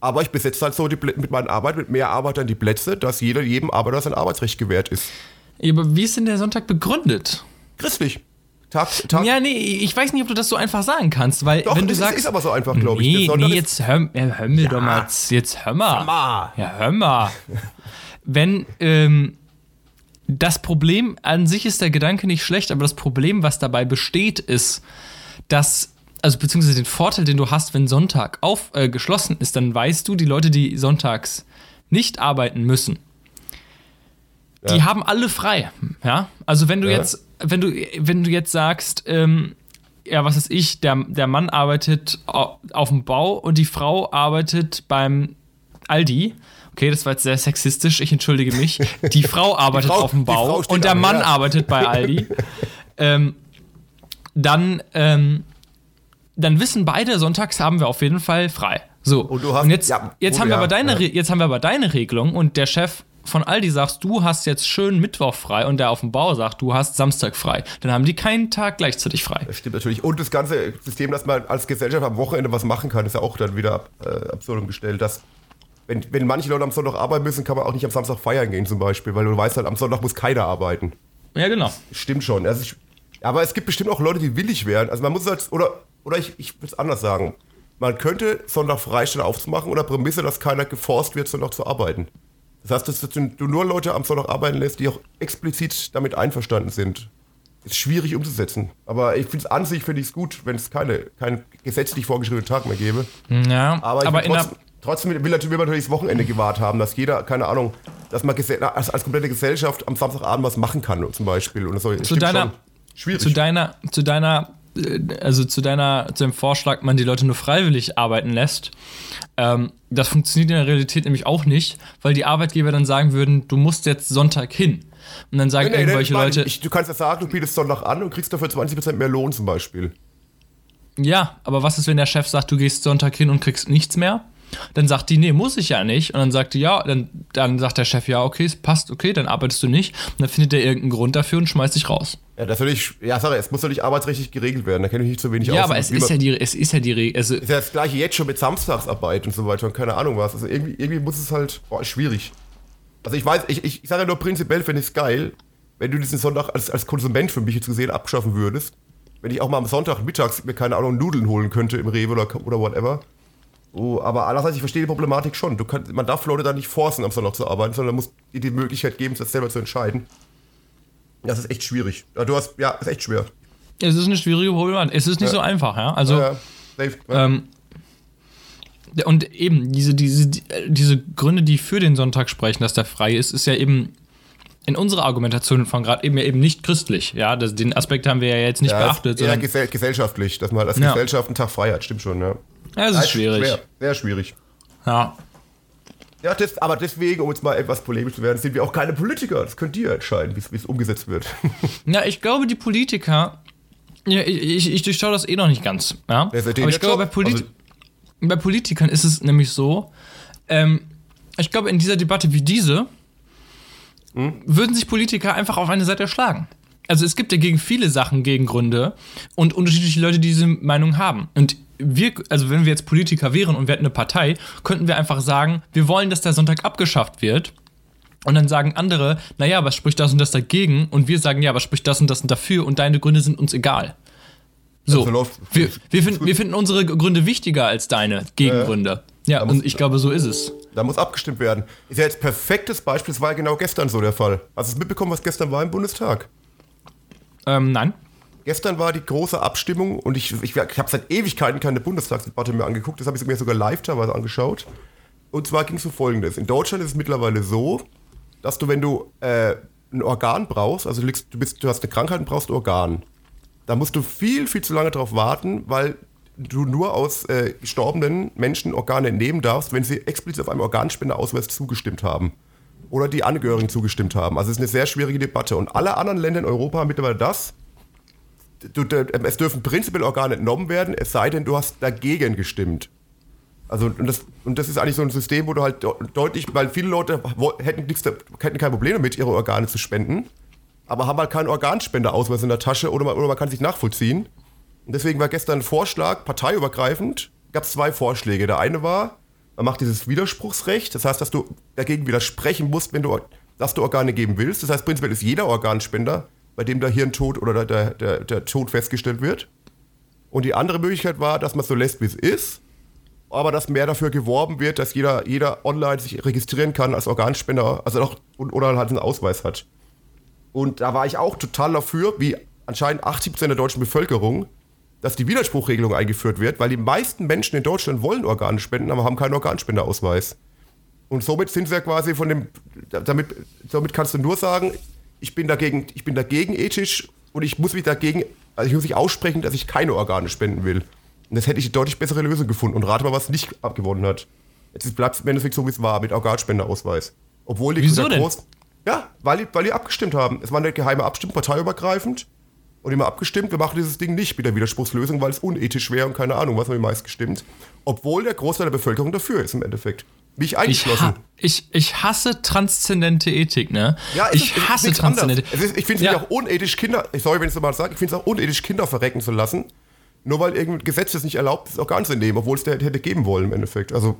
aber ich besetze halt so die, mit meiner Arbeit, mit mehr Arbeitern die Plätze, dass jeder, jedem Arbeiter sein Arbeitsrecht gewährt ist. Aber wie ist denn der Sonntag begründet? Christlich. Tag, Tag. Ja, nee, ich weiß nicht, ob du das so einfach sagen kannst, weil Doch, wenn du ist, sagst. ist aber so einfach, glaube nee, ich. Nee, jetzt hör, hör mir ja. doch mal. Jetzt hör mal. Hör mal. Ja, hör mal. wenn, ähm, das Problem an sich ist der Gedanke nicht schlecht, aber das Problem, was dabei besteht, ist, dass also beziehungsweise den Vorteil, den du hast, wenn Sonntag auf, äh, geschlossen ist, dann weißt du, die Leute, die sonntags nicht arbeiten müssen, ja. die haben alle frei. Ja, also wenn du ja. jetzt, wenn du, wenn du jetzt sagst, ähm, ja, was ist ich, der, der Mann arbeitet auf dem Bau und die Frau arbeitet beim Aldi, okay, das war jetzt sehr sexistisch, ich entschuldige mich. Die Frau arbeitet die Frau, auf dem Bau und der an, Mann ja. arbeitet bei Aldi. ähm, dann, ähm, dann wissen beide, sonntags haben wir auf jeden Fall frei. So. Und, hast, und jetzt, ja, jetzt, haben wir aber deine, jetzt haben wir aber deine Regelung und der Chef von Aldi sagt, du hast jetzt schön Mittwoch frei und der auf dem Bau sagt, du hast Samstag frei. Dann haben die keinen Tag gleichzeitig frei. Das stimmt natürlich. Und das ganze System, dass man als Gesellschaft am Wochenende was machen kann, ist ja auch dann wieder äh, absurdum gestellt. Dass wenn, wenn manche Leute am Sonntag arbeiten müssen, kann man auch nicht am Samstag feiern gehen zum Beispiel, weil du weißt halt, am Sonntag muss keiner arbeiten. Ja, genau. Stimmt schon. Also ich, aber es gibt bestimmt auch Leute, die willig wären. Also man muss halt, oder, oder ich, ich will es anders sagen. man könnte Sonntag freistellen aufzumachen unter Prämisse, dass keiner geforst wird, Sonntag zu arbeiten. Das heißt, dass du nur Leute am Sonntag arbeiten lässt, die auch explizit damit einverstanden sind. Ist schwierig umzusetzen. Aber ich finde es an sich finde ich es gut, wenn es keine, keinen gesetzlich vorgeschriebenen Tag mehr gäbe. Ja, Aber, aber in trotzdem, trotzdem will, natürlich- will man natürlich das Wochenende gewahrt haben, dass jeder, keine Ahnung, dass man als, als komplette Gesellschaft am Samstagabend was machen kann, zum Beispiel. Und soll, Zu deiner- Schwierig. zu deiner, zu deiner, äh, also zu deiner, zu dem Vorschlag, man die Leute nur freiwillig arbeiten lässt, ähm, das funktioniert in der Realität nämlich auch nicht, weil die Arbeitgeber dann sagen würden, du musst jetzt Sonntag hin. Und dann sagen Nee, nee, nee, irgendwelche ich meine, Leute, ich, du kannst ja sagen, du bietest Sonntag an und kriegst dafür 20% mehr Lohn zum Beispiel. ja, aber was ist, wenn der Chef sagt, du gehst Sonntag hin und kriegst nichts mehr? Dann sagt die, nee, muss ich ja nicht. Und dann sagt die, ja, dann, dann sagt der Chef, ja, okay, es passt, okay, dann arbeitest du nicht. Und dann findet er irgendeinen Grund dafür und schmeißt dich raus. Ja, das will ich, ja, ich, es muss natürlich arbeitsrechtlich geregelt werden, da kenne ich nicht so wenig Ja, aus. aber es ist ja die, es ist ja die, Re- also, ist ja das gleiche jetzt schon mit Samstagsarbeit und so weiter und keine Ahnung was. Also irgendwie, irgendwie muss es halt, boah, ist schwierig. Also ich weiß, ich, ich, ich sage ja nur prinzipiell finde ich es geil, wenn du diesen Sonntag als, als Konsument für mich jetzt gesehen abschaffen würdest. Wenn ich auch mal am Sonntag mittags mir keine Ahnung Nudeln holen könnte im Rewe oder, oder whatever. Oh, aber andererseits, ich verstehe die Problematik schon. Du kannst, man darf Leute da nicht forcen, am Sonntag zu arbeiten, sondern muss dir die Möglichkeit geben, das selber zu entscheiden. Das ist echt schwierig. Ja, du hast, ja, ist echt schwer. es ist eine schwierige Problematik. Es ist nicht Ja. so einfach, ja. Also, ja, safe. Ja. Ähm, und eben, diese, diese, die- diese Gründe, die für den Sonntag sprechen, dass der frei ist, ist ja eben in unserer Argumentation von gerade eben ja eben nicht christlich. Ja, das, den Aspekt haben wir ja jetzt nicht ja, beachtet, sondern gesell gesellschaftlich, dass man als Ja. Gesellschaft einen Tag frei hat, stimmt schon, ja. ja, es Ja, ist schwierig. Schwer, sehr schwierig. Ja. Ja, das, aber deswegen, um jetzt mal etwas polemisch zu werden, sind wir auch keine Politiker. Das könnt ihr entscheiden, wie es- umgesetzt wird. ja, ich glaube, die Politiker, ja, ich, ich, ich durchschaue das eh noch nicht ganz. Ja? Aber ich glaube, bei? Polit Also- bei Politikern ist es nämlich so, ähm, ich glaube, in dieser Debatte wie diese Hm? würden sich Politiker einfach auf eine Seite schlagen. Also es gibt ja gegen viele Sachen Gegengründe und unterschiedliche Leute, die diese Meinung haben. Und wir, also wenn wir jetzt Politiker wären und wir hätten eine Partei, könnten wir einfach sagen, wir wollen, dass der Sonntag abgeschafft wird. Und dann sagen andere, naja, was spricht das und das dagegen? Und wir sagen, ja, was spricht das und das und dafür? Und deine Gründe sind uns egal. So, wir, wir, finden, wir finden unsere Gründe wichtiger als deine Gegengründe. Ja, muss- und ich glaube, so ist es. Da muss abgestimmt werden. Ist ja jetzt perfektes Beispiel, das war ja genau gestern so der Fall. Hast du es mitbekommen, was gestern war im Bundestag? Ähm, nein. Gestern war die große Abstimmung und ich, ich, ich habe seit Ewigkeiten keine Bundestagsdebatte mehr angeguckt. Das habe ich mir sogar live teilweise angeschaut. Und zwar ging es um Folgendes. In Deutschland ist es mittlerweile so, dass du, wenn du äh, ein Organ brauchst, also du, liegst, du, bist, du hast eine Krankheit und brauchst ein Organ, da musst du viel, viel zu lange drauf warten, weil du nur aus äh, gestorbenen Menschen Organe entnehmen darfst, wenn sie explizit auf einem Organspendeausweis zugestimmt haben. Oder die Angehörigen zugestimmt haben. Also es ist eine sehr schwierige Debatte. Und alle anderen Länder in Europa haben mittlerweile das. Du, du, es dürfen prinzipiell Organe entnommen werden, es sei denn, du hast dagegen gestimmt. Also und das, und das ist eigentlich so ein System, wo du halt de- deutlich, weil viele Leute hätten, hätten kein Problem damit, ihre Organe zu spenden, aber haben halt keinen Organspenderausweis in der Tasche oder man, oder man kann sich nachvollziehen. Und deswegen war gestern ein Vorschlag, parteiübergreifend, gab es zwei Vorschläge. Der eine war, man macht dieses Widerspruchsrecht, das heißt, dass du dagegen widersprechen musst, wenn du, dass du Organe geben willst. Das heißt, prinzipiell ist jeder Organspender, bei dem der Hirntod oder der, der, der Tod festgestellt wird. Und die andere Möglichkeit war, dass man es so lässt, wie es ist, aber dass mehr dafür geworben wird, dass jeder, jeder online sich registrieren kann als Organspender, also auch, oder halt einen Ausweis hat. Und da war ich auch total dafür, wie anscheinend 80% der deutschen Bevölkerung, dass die Widerspruchregelung eingeführt wird, weil die meisten Menschen in Deutschland wollen Organe spenden, aber haben keinen Organspenderausweis. Und somit sind sie ja quasi von dem, damit, damit kannst du nur sagen, ich bin dagegen, ich bin dagegen ethisch und ich muss mich dagegen, also ich muss mich aussprechen, dass ich keine Organe spenden will. Und das hätte ich eine deutlich bessere Lösung gefunden. Und rate mal, was nicht abgewonnen hat. Jetzt bleibt es im Endeffekt so, wie es war, mit Organspenderausweis. Obwohl die Wieso denn? Groß- ja, weil die, weil die abgestimmt haben. Es war eine geheime Abstimmung, parteiübergreifend. Und immer abgestimmt, wir machen dieses Ding nicht mit der Widerspruchslösung, weil es unethisch wäre und keine Ahnung, was haben die meist gestimmt. Obwohl der Großteil der Bevölkerung dafür ist im Endeffekt. Nicht Ich, eingeschlossen. ha ich, ich hasse transzendente Ethik, ne? es ich ist- ist hasse transzendente ist, ich finde es Ja. auch unethisch, Kinder, sorry, wenn ich es mal sage, ich finde es auch unethisch, Kinder verrecken zu lassen, nur weil irgendein Gesetz es nicht erlaubt, das Organ zu nehmen, obwohl es der hätte geben wollen im Endeffekt. Also,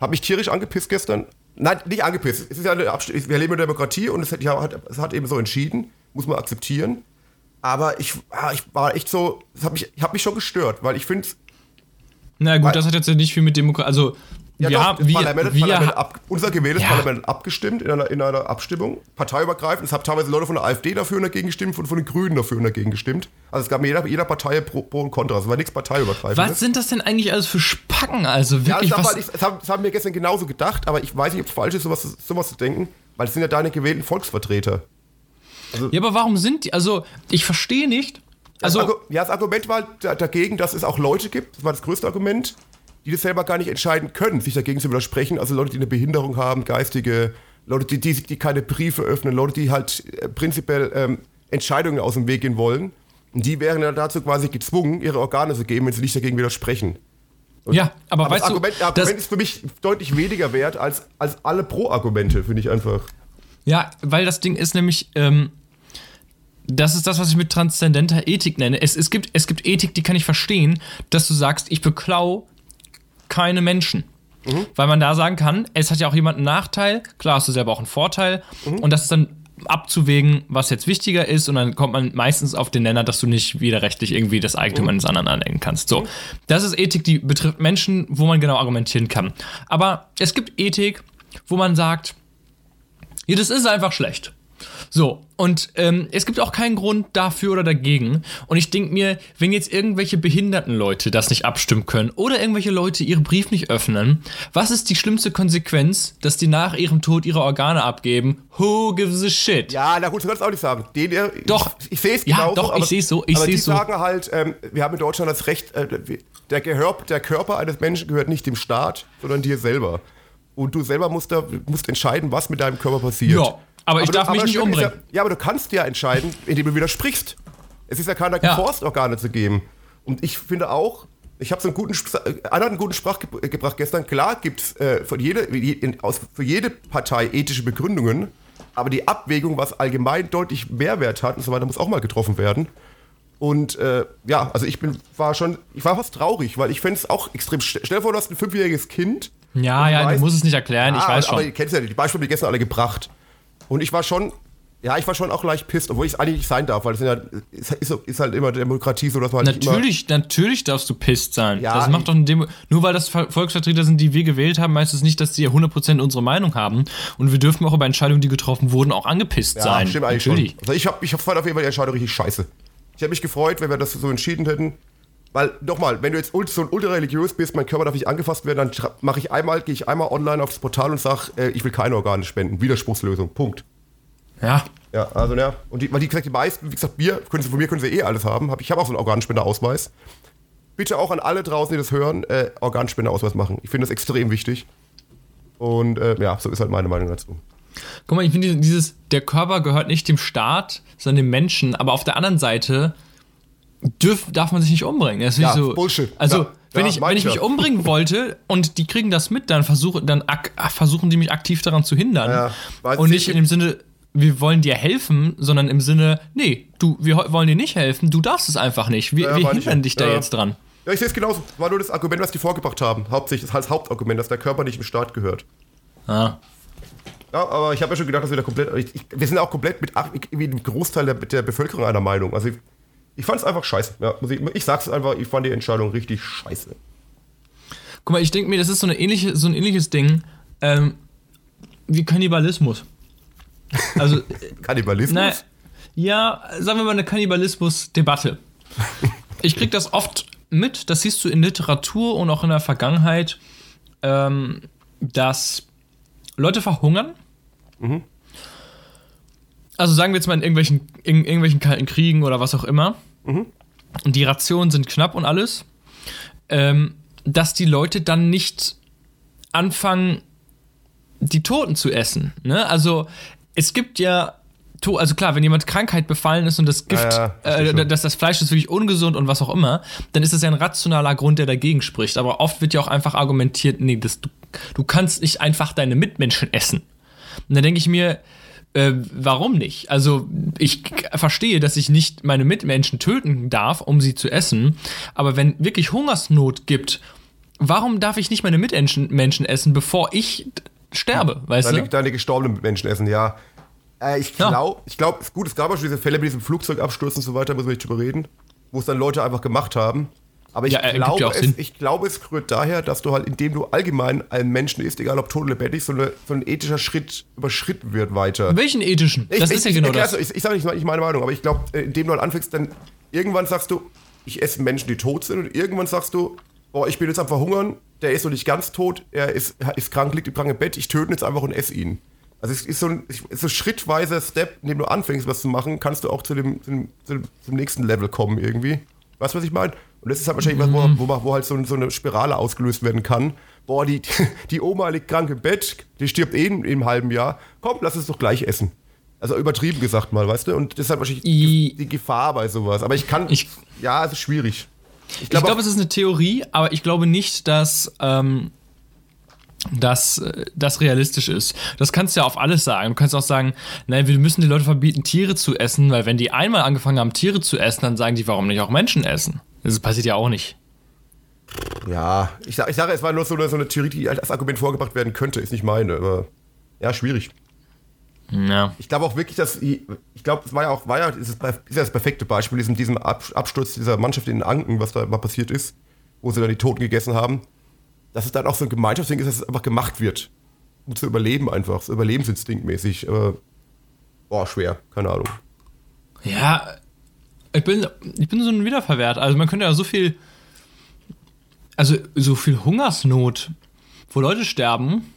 habe mich tierisch angepisst gestern. Nein, nicht angepisst. Es ist ja eine Abst wir leben in der Demokratie und es hat, ja, hat, es hat eben so entschieden, muss man akzeptieren. Aber ich, ah, ich war echt so, es hat mich, ich habe mich schon gestört, weil ich finde, Na gut, das hat jetzt ja nicht viel mit Demokratie. Also, Ja, wir doch, haben. das Wir, Parlament, wir, Parlament ab, unser gewähltes Ja. Parlament hat abgestimmt in einer, in einer Abstimmung, parteiübergreifend. Es haben teilweise Leute von der AfD dafür und dagegen gestimmt und von den Grünen dafür und dagegen gestimmt. Also es gab jeder, jeder Partei Pro, Pro und Contra. Es war nichts parteiübergreifendes. was sind das denn eigentlich alles für Spacken? Also Ja, wirklich, was. ich, das, haben, das haben wir gestern genauso gedacht, aber ich weiß nicht, ob es falsch ist, sowas, sowas zu denken, weil es sind ja deine gewählten Volksvertreter. Ja, aber warum sind die. Also, ich verstehe nicht. Also, das, Argu- ja, das Argument war da, dagegen, dass es auch Leute gibt, das war das größte Argument, die das selber gar nicht entscheiden können, sich dagegen zu widersprechen. Also Leute, die eine Behinderung haben, geistige, Leute, die, die, die keine Briefe öffnen, Leute, die halt äh, prinzipiell ähm, Entscheidungen aus dem Weg gehen wollen. Und die wären ja dazu quasi gezwungen, ihre Organe zu geben, wenn sie nicht dagegen widersprechen. ja, aber, Aber weißt das Argument, du. Argument Das, ist für mich deutlich weniger wert als, als alle Pro-Argumente, finde ich einfach. ja, weil das Ding ist nämlich. Ähm, das ist das, was ich mit transzendenter Ethik nenne. Es, es, gibt, es gibt Ethik, die kann ich verstehen, dass du sagst, ich beklau keine Menschen. Weil man da sagen kann, es hat ja auch jemand einen Nachteil, klar hast du selber auch einen Vorteil. Und das ist dann abzuwägen, was jetzt wichtiger ist. Und dann kommt man meistens auf den Nenner, dass du nicht widerrechtlich irgendwie das Eigentum eines anderen anlegen kannst. So, das ist Ethik, die betrifft Menschen, wo man genau argumentieren kann. Aber es gibt Ethik, wo man sagt, ja, das ist einfach schlecht. So, und ähm, es gibt auch keinen Grund dafür oder dagegen. Und ich denke mir, wenn jetzt irgendwelche behinderten Leute das nicht abstimmen können oder irgendwelche Leute ihren Brief nicht öffnen, was ist die schlimmste Konsequenz, dass die nach ihrem Tod ihre Organe abgeben? Who gives a shit? Ja, na gut, so kannst du auch nicht sagen. Den, der, Doch. Ich, ich sehe es Ja, genauso. doch, ich aber- seh's so, ich aber die so. sagen halt, ähm, wir haben in Deutschland das Recht, äh, der, Gehör, der Körper eines Menschen gehört nicht dem Staat, sondern dir selber. Und du selber musst, da, musst entscheiden, was mit deinem Körper passiert. Ja, aber ich darf du, mich nicht umbringen. Ja, ja, aber du kannst ja entscheiden, indem du widersprichst. Es ist ja keiner Ja. geforst, Organe zu geben. Und ich finde auch, ich habe so einen guten, einer hat einen guten Sprach ge gebracht gestern. Klar gibt es äh, für, jede, je- in- aus- für jede Partei ethische Begründungen, aber die Abwägung, was allgemein deutlich Mehrwert hat und so weiter, muss auch mal getroffen werden. Und äh, ja, also ich bin, war schon, ich war fast traurig, weil ich fände es auch extrem. st- Stell dir vor, du hast ein fünfjähriges Kind. Ja, ja, du weißt- musst es nicht erklären, ich Ah, weiß Aber schon. ihr kennt ja, die Beispiele, die gestern alle gebracht. Und ich war schon, ja, ich war schon auch leicht pisst, obwohl ich es eigentlich nicht sein darf, weil das sind ja, ist, ist, halt immer Demokratie so, dass man halt nicht immer, Natürlich, natürlich darfst du pisst sein. Ja, das macht doch eine Demo. Nur weil das Ver- Volksvertreter sind, die wir gewählt haben, heißt es nicht, dass sie 100% unsere Meinung haben. Und wir dürfen auch über Entscheidungen, die getroffen wurden, auch angepisst ja, sein. stimmt eigentlich natürlich. schon. Also ich habe ich hab fand auf jeden Fall die Entscheidung richtig scheiße. Ich hätte mich gefreut, wenn wir das so entschieden hätten. Weil, nochmal, wenn du jetzt so ein ultra-religiös bist, mein Körper darf nicht angefasst werden, dann mache ich einmal, gehe ich einmal online aufs Portal und sage, äh, ich will keine Organe spenden. Widerspruchslösung. Punkt. Ja. Ja, also ja. Und die, weil die gesagt, die meisten, wie gesagt, wir, können sie, von mir können sie eh alles haben. Hab, ich habe auch so einen Organspenderausweis. Bitte auch an alle draußen, die das hören, äh, Organspenderausweis machen. Ich finde das extrem wichtig. Und äh, ja, so ist halt meine Meinung dazu. Guck mal, ich finde dieses, der Körper gehört nicht dem Staat, sondern dem Menschen. Aber auf der anderen Seite dürf, darf man sich nicht umbringen. Das ist Ja, so, Bullshit. Also, Ja, wenn, ja, ich, wenn ich ich mich umbringen wollte und die kriegen das mit, dann, versuch, dann ak versuchen die mich aktiv daran zu hindern. Ja, und ich- nicht in dem Sinne, wir wollen dir helfen, sondern im Sinne, nee, du, wir wollen dir nicht helfen, du darfst es einfach nicht. Wir, wir hindern dich da Ja. jetzt dran. Ja, ich sehe es genauso. War nur das Argument, was die vorgebracht haben. Hauptsächlich das als Hauptargument, dass der Körper nicht dem Staat gehört. Ja. Ja, aber ich habe ja schon gedacht, dass wir da komplett. Ich, ich, wir sind auch komplett mit, wie ein Großteil der, der Bevölkerung einer Meinung. Also ich, fand es einfach scheiße. Ja, ich, ich sag's einfach, ich fand die Entscheidung richtig scheiße. Guck mal, ich denke mir, das ist so, eine ähnliche, so ein ähnliches Ding ähm, wie Kannibalismus. Also, Kannibalismus? Na, ja, sagen wir mal eine Kannibalismus-Debatte. Ich krieg das oft mit, das siehst du in Literatur und auch in der Vergangenheit, ähm, dass Leute verhungern. Also sagen wir jetzt mal in irgendwelchen, in irgendwelchen kalten Kriegen oder was auch immer. Und die Rationen sind knapp und alles. Ähm, dass die Leute dann nicht anfangen, die Toten zu essen. Ne? Also es gibt ja, also klar, wenn jemand Krankheit befallen ist und das Gift, Ja, ja, äh, dass das Fleisch ist wirklich ungesund und was auch immer, dann ist das ja ein rationaler Grund, der dagegen spricht. Aber oft wird ja auch einfach argumentiert, nee, das, du, du kannst nicht einfach deine Mitmenschen essen. Und dann denke ich mir, äh, warum nicht? Also ich verstehe, dass ich nicht meine Mitmenschen töten darf, um sie zu essen, aber wenn wirklich Hungersnot gibt, warum darf ich nicht meine Mitmenschen Menschen essen, bevor ich sterbe, weißt Deine, du? deine gestorbenen Menschen essen, ja. Äh, ich Ja. glaube, ich glaub, ist gut, es gab auch schon diese Fälle mit diesem Flugzeugabsturz und so weiter, muss man nicht drüber reden, wo es dann Leute einfach gemacht haben. Aber ich, Ja, ergibt glaube, ja es, ich glaube, es rührt daher, dass du halt, indem du allgemein einen Menschen isst, egal ob tot oder lebendig, so, eine, so ein ethischer Schritt überschritten wird weiter. Welchen ethischen? Ich- das ich, ist ja genau das. Ich, ich sage nicht, nicht meine Meinung, aber ich glaube, äh, indem du halt anfängst, dann irgendwann sagst du, ich esse Menschen, die tot sind, und irgendwann sagst du, boah, ich bin jetzt am Verhungern, der ist noch nicht ganz tot, er ist, ist krank, liegt im kranken Bett, ich töte ihn jetzt einfach und esse ihn. Also es ist so ein, ist so schrittweiser Step, indem du anfängst, was zu machen, kannst du auch zu dem, zu dem, zu dem, zum nächsten Level kommen irgendwie. Weißt du, was ich meine? Und das ist halt wahrscheinlich was, wo, wo, wo halt so, so eine Spirale ausgelöst werden kann. Boah, die, die Oma liegt krank im Bett, die stirbt eh in, im halben Jahr. Komm, lass es doch gleich essen. Also übertrieben gesagt mal, weißt du? Und das ist halt wahrscheinlich I- die, Gefahr bei sowas. Aber ich kann, Ich- ja, es ist schwierig. Ich glaube, glaube, es ist eine Theorie, aber ich glaube nicht, dass ähm, dass äh, das realistisch ist. Das kannst du ja auf alles sagen. Du kannst auch sagen, nein, wir müssen die Leute verbieten, Tiere zu essen, weil wenn die einmal angefangen haben, Tiere zu essen, dann sagen die, warum nicht auch Menschen essen? Das passiert ja auch nicht. ja, ich, sag- ich sage, es war nur so eine, so eine Theorie, die als Argument vorgebracht werden könnte, ist nicht meine. Aber ja, schwierig. Ja. Ich glaube auch wirklich, dass ich glaube, es war ja auch, war ja, ist, es, ist ja das perfekte Beispiel, diesem, diesem Ab- Absturz dieser Mannschaft in den Anken, was da mal passiert ist, wo sie dann die Toten gegessen haben, dass es dann auch so ein Gemeinschaftsding ist, dass es einfach gemacht wird. Um zu überleben einfach, so überlebensinstinktmäßig. Aber, boah, schwer, keine Ahnung. Ja, ich bin, ich bin so ein Wiederverwehrt. Also man könnte ja so viel, also so viel Hungersnot, wo Leute sterben.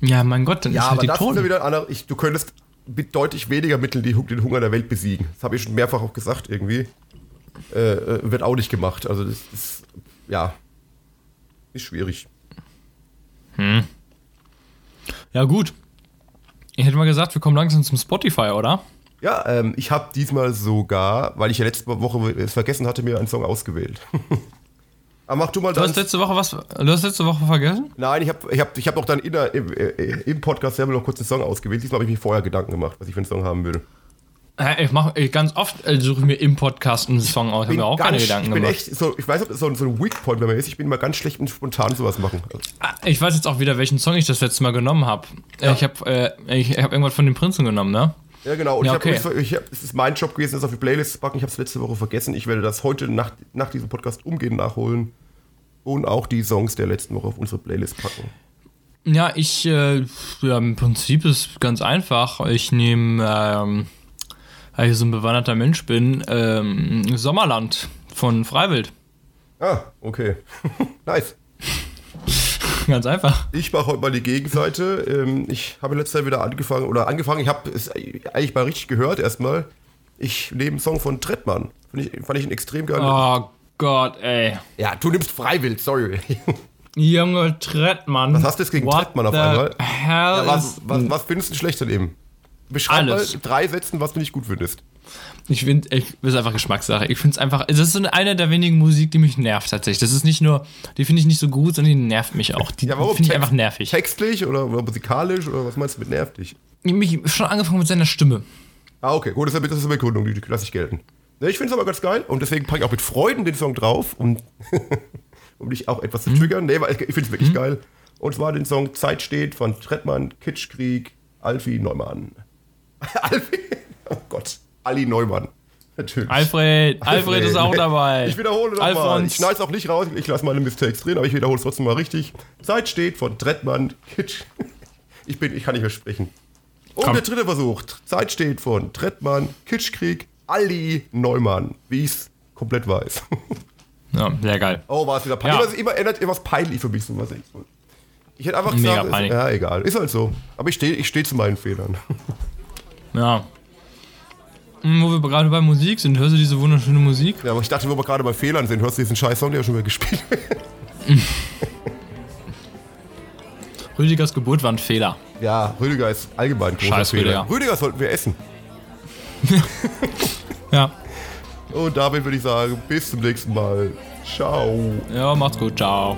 Ja, mein Gott, dann Ja, ist halt aber die das ist ja wieder ein anderer, ich, du könntest mit deutlich weniger Mitteln die, den Hunger der Welt besiegen. Das habe ich schon mehrfach auch gesagt irgendwie. Äh, äh, wird auch nicht gemacht. Also das ist, ja, ist schwierig. Ja, gut. Ich hätte mal gesagt, wir kommen langsam zum Spotify, oder? Ja, ähm, ich habe diesmal sogar, weil ich ja letzte Woche es vergessen hatte, mir einen Song ausgewählt. Aber mach du mal Du hast letzte Woche was? Du hast letzte Woche vergessen? Nein, ich habe ich hab, ich hab auch dann in der, im, äh, im Podcast selber noch kurz einen Song ausgewählt. Diesmal habe ich mir vorher Gedanken gemacht, was ich für einen Song haben will. Äh, Ich mache ganz oft äh, suche ich mir im Podcast einen Song aus. Ich habe mir auch keine Gedanken ich bin gemacht. echt, so, ich weiß, ob das so, ein- so ein Weak Point bei mir ist. Ich bin immer ganz schlecht und spontan sowas machen. Ah, Ich weiß jetzt auch wieder, welchen Song ich das letzte Mal genommen habe. Ja. Ich habe äh, ich hab irgendwas von den Prinzen genommen, ne? Ja, genau. Und Ja, ich okay. hab, ich hab, es ist mein Job gewesen, das auf die Playlist zu packen. Ich habe es letzte Woche vergessen. Ich werde das heute nach, nach diesem Podcast umgehend nachholen und auch die Songs der letzten Woche auf unsere Playlist packen. Ja, ich, äh, ja, im Prinzip ist ganz einfach. Ich nehme, ähm, weil ich so ein bewanderter Mensch bin, ähm, Sommerland von Freiwild. Ah, okay. nice. Ganz einfach. Ich mache heute mal die Gegenseite. Ähm, Ich habe letzter Zeit wieder angefangen, oder angefangen, ich habe es eigentlich mal richtig gehört erstmal. Ich nehme einen Song von Trettmann. Fand ich, fand ich einen extrem geilen. Oh Gott, ey. Ja, du nimmst Freiwild, sorry. Junge Trettmann. Was hast du jetzt gegen What Trettmann auf einmal? Hell Ja, was, was, was findest du schlecht an ihm? Beschreib Alles. mal in drei Sätzen, was du nicht gut findest. Ich finde, ich, das ist einfach Geschmackssache. Ich finde es einfach, das ist so eine der wenigen Musik, die mich nervt tatsächlich. Das ist nicht nur, die finde ich nicht so gut, sondern die nervt mich auch. Die Ja, warum? finde ich einfach nervig. Textlich oder, oder musikalisch oder was meinst du mit nervig? Mich schon angefangen mit seiner Stimme. Ah, okay, gut, das ist, eine Begründung, die, die lasse ich gelten. Ich finde es aber ganz geil und deswegen packe ich auch mit Freuden den Song drauf, um, um dich auch etwas zu triggern. Nee, weil ich, finde es wirklich geil. Und zwar den Song Zeit steht von Trettmann, Kitschkrieg, Alfie Neumann. Alfie? Oh Gott, Ali Neumann. Natürlich. Alfred, Alfred ist auch dabei. Ich wiederhole nochmal. Ich schneide es auch nicht raus. Ich lasse meine Mistakes drin, aber ich wiederhole es trotzdem mal richtig. Zeit steht von Trettmann, Kitsch. Ich, bin, ich kann nicht mehr sprechen. Und Komm. der dritte Versuch. Zeit steht von Trettmann, Kitschkrieg, Ali Neumann. Wie ich es komplett weiß. Ja, sehr geil. Oh, war es wieder peinlich. Ja. Immer, immer ändert etwas peinlich für mich. So was ich, ich hätte einfach gesagt, ist, ja, egal. Ist halt so. Aber ich stehe ich steh zu meinen Fehlern. Ja. Hm, Wo wir gerade bei Musik sind, hörst du diese wunderschöne Musik? Ja, aber ich dachte, wo wir gerade bei Fehlern sind, hörst du diesen scheiß Song, der ja schon wieder gespielt wird. Rüdigers Geburt war ein Fehler. Ja, Rüdiger ist allgemein ein großer Scheiß Fehler. Rüdiger. Rüdiger sollten wir essen. Ja. Und damit würde ich sagen, bis zum nächsten Mal. Ciao. Ja, macht's gut. Ciao.